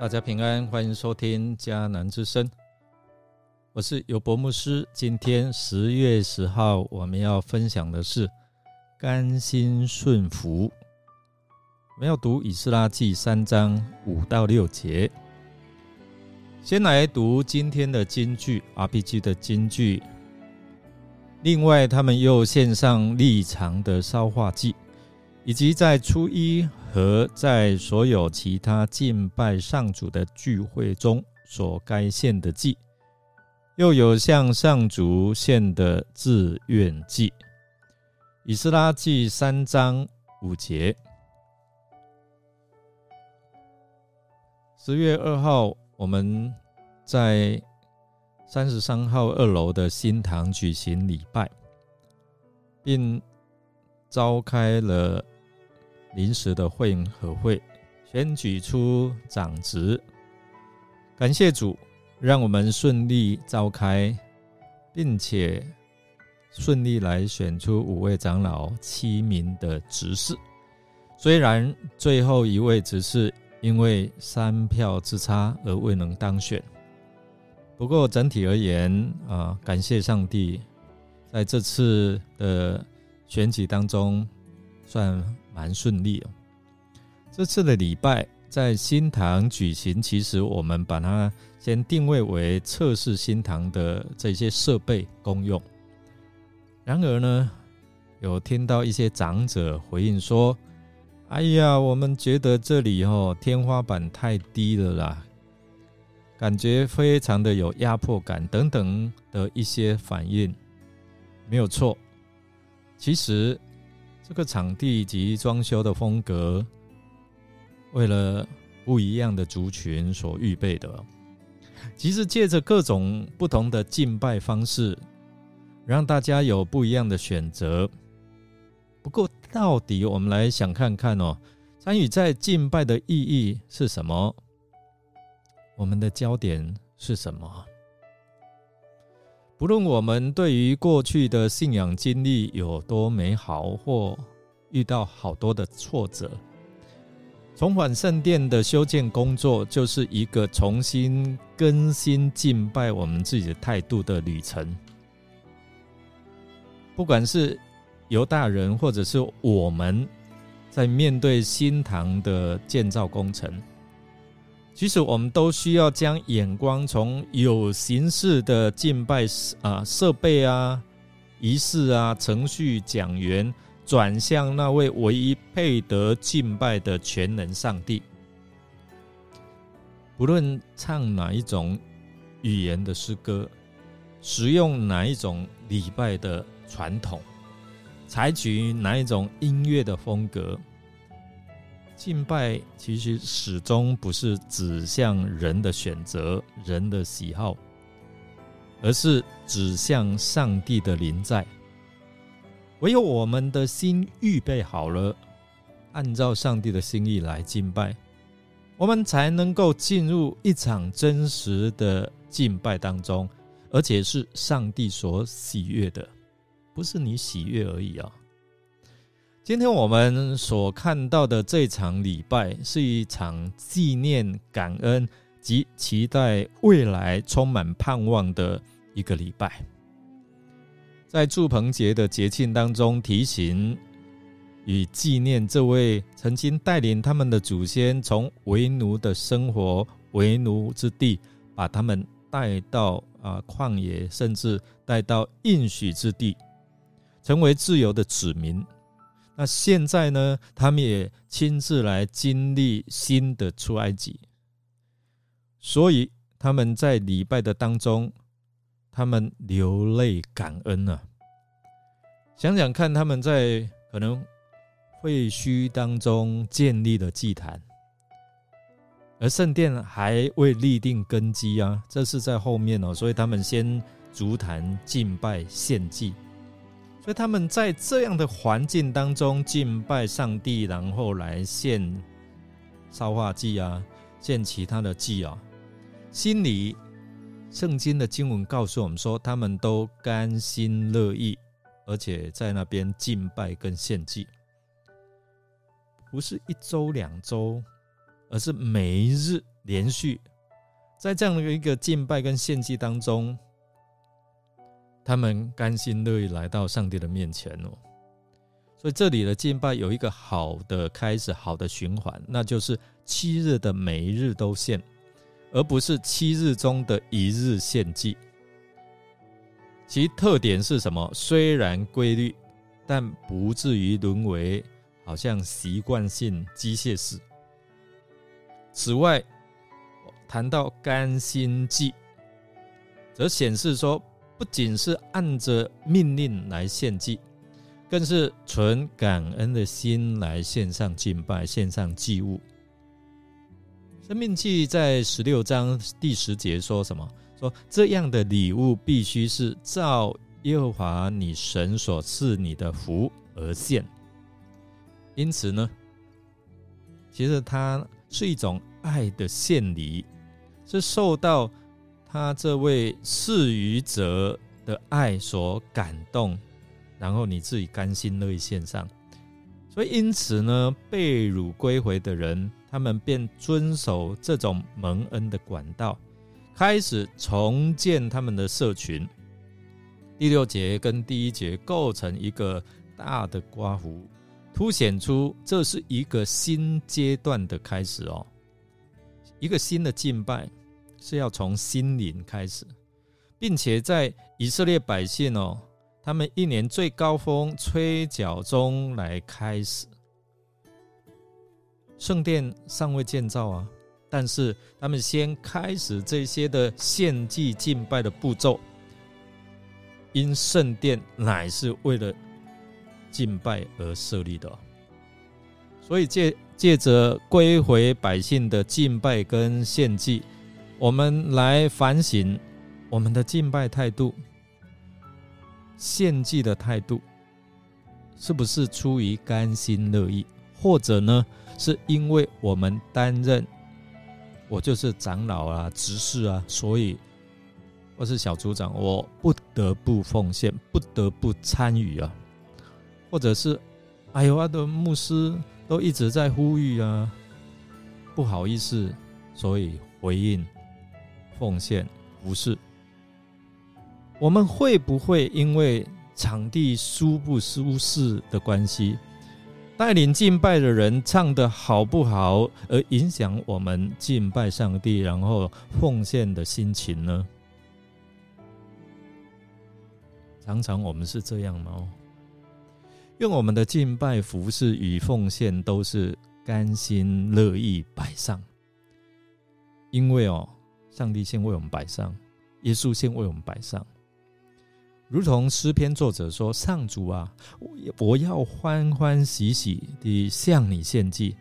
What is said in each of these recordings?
大家平安，欢迎收听迦南之声，我是尤伯牧师。今天十月十号，我们要分享的是甘心顺服。我们要读以斯拉记三章五到六节。先来读今天的金句，RPG 的金句。另外，他们又献上立场的烧化祭。以及在初一和在所有其他敬拜上主的聚会中所该献的祭，又有向上主献的自愿祭。以斯拉记三章五节。十月二号，我们在三十三号二楼的新堂举行礼拜，并召开了。临时的会和会选举出长职，感谢主，让我们顺利召开，并且顺利来选出五位长老、七名的执事。虽然最后一位执事因为三票之差而未能当选，不过整体而言啊，感谢上帝，在这次的选举当中算。蛮顺利哦。这次的礼拜在新堂举行，其实我们把它先定位为测试新堂的这些设备功用。然而呢，有听到一些长者回应说：“哎呀，我们觉得这里哦天花板太低了啦，感觉非常的有压迫感等等的一些反应。”没有错，其实。这个场地及装修的风格，为了不一样的族群所预备的。其实借着各种不同的敬拜方式，让大家有不一样的选择。不过，到底我们来想看看哦，参与在敬拜的意义是什么？我们的焦点是什么？不论我们对于过去的信仰经历有多美好，或遇到好多的挫折，重返圣殿的修建工作，就是一个重新更新敬拜我们自己的态度的旅程。不管是犹大人，或者是我们在面对新堂的建造工程。其实我们都需要将眼光从有形式的敬拜啊设备啊仪式啊程序讲员，转向那位唯一配得敬拜的全能上帝。不论唱哪一种语言的诗歌，使用哪一种礼拜的传统，采取哪一种音乐的风格。敬拜其实始终不是指向人的选择、人的喜好，而是指向上帝的临在。唯有我们的心预备好了，按照上帝的心意来敬拜，我们才能够进入一场真实的敬拜当中，而且是上帝所喜悦的，不是你喜悦而已啊。今天我们所看到的这场礼拜，是一场纪念、感恩及期待未来、充满盼望的一个礼拜。在祝棚节的节庆当中，提醒与纪念这位曾经带领他们的祖先从为奴的生活、为奴之地，把他们带到啊旷野，甚至带到应许之地，成为自由的子民。那现在呢？他们也亲自来经历新的出埃及，所以他们在礼拜的当中，他们流泪感恩啊。想想看，他们在可能废墟当中建立了祭坛，而圣殿还未立定根基啊，这是在后面哦，所以他们先足坛敬拜献祭。所以他们在这样的环境当中敬拜上帝，然后来献烧化祭啊，献其他的祭啊，心里圣经的经文告诉我们说，他们都甘心乐意，而且在那边敬拜跟献祭，不是一周两周，而是每一日连续在这样的一个敬拜跟献祭当中，他们甘心乐意来到上帝的面前哦。所以这里的敬拜有一个好的开始，好的循环，那就是七日的每一日都献，而不是七日中的一日献祭。其特点是什么？虽然规律，但不至于沦为好像习惯性机械式。此外，谈到甘心祭，则显示说，不仅是按着命令来献祭，更是存感恩的心来献上敬拜、献上祭物。生命记在十六章第十节说什么？说这样的礼物必须是照耶和华你神所赐你的福而献。因此呢，其实它是一种爱的献礼，是受到他这位赐予者的爱所感动，然后你自己甘心乐意献上。所以因此呢，被辱归回的人，他们便遵守这种蒙恩的管道。开始重建他们的社群。第六节跟第一节构成一个大的刮胡，凸显出这是一个新阶段的开始哦。一个新的敬拜是要从心灵开始，并且在以色列百姓哦，他们一年最高峰吹角中来开始。圣殿尚未建造啊。但是他们先开始这些的献祭敬拜的步骤，因圣殿乃是为了敬拜而设立的，所以借借着归回百姓的敬拜跟献祭，我们来反省我们的敬拜态度、献祭的态度，是不是出于甘心乐意，或者呢，是因为我们担任。我就是长老啊，执事啊，所以我是小组长，我不得不奉献，不得不参与啊，或者是，哎呦，我的牧师都一直在呼吁啊，不好意思，所以回应奉献不是。我们会不会因为场地舒不舒适的关系？带领敬拜的人唱的好不好，而影响我们敬拜上帝，然后奉献的心情呢？常常我们是这样吗？用我们的敬拜、服饰与奉献都是甘心乐意摆上，因为哦，上帝先为我们摆上，耶稣先为我们摆上。如同诗篇作者说：“上主啊，我要欢欢喜喜地向你献祭，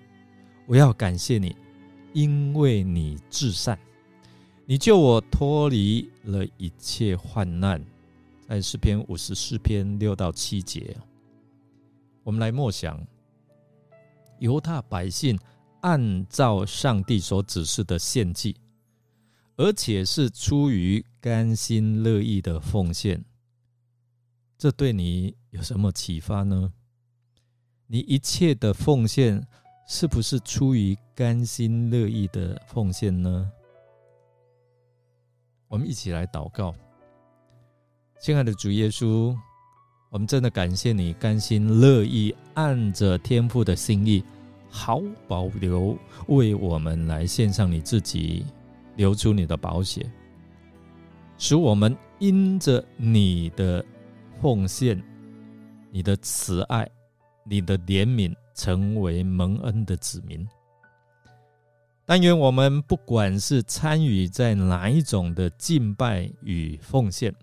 我要感谢你，因为你至善，你救我脱离了一切患难。”在诗篇五十四篇六到七节，我们来默想犹大百姓按照上帝所指示的献祭，而且是出于甘心乐意的奉献。这对你有什么启发呢？你一切的奉献是不是出于甘心乐意的奉献呢？我们一起来祷告，亲爱的主耶稣，我们真的感谢你甘心乐意按着天父的心意，毫无保留为我们来献上你自己，流出你的宝血，使我们因着你的。奉献你的慈爱，你的怜悯，成为蒙恩的子民。但愿我们不管是参与在哪一种的敬拜与奉献，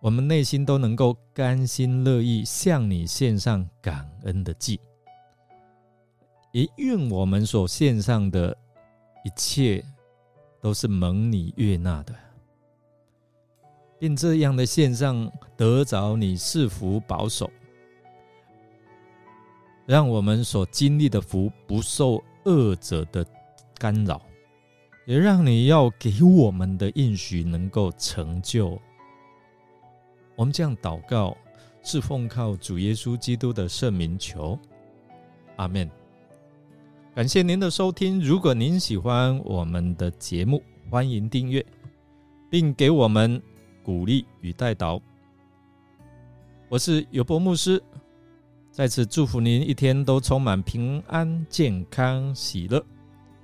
我们内心都能够甘心乐意向你献上感恩的祭。也愿我们所献上的一切，都是蒙你悦纳的。并这样的线上得着你赐福保守，让我们所经历的福不受恶者的干扰，也让你要给我们的应许能够成就。我们这样祷告，是奉靠主耶稣基督的圣名求，阿门。感谢您的收听。如果您喜欢我们的节目，欢迎订阅，并给我们鼓励与带导。我是尤博牧师，在此祝福您一天都充满平安、健康、喜乐。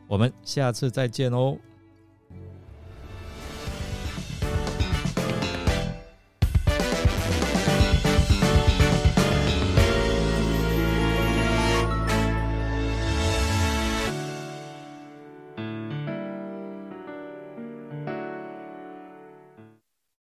我们下次再见哦。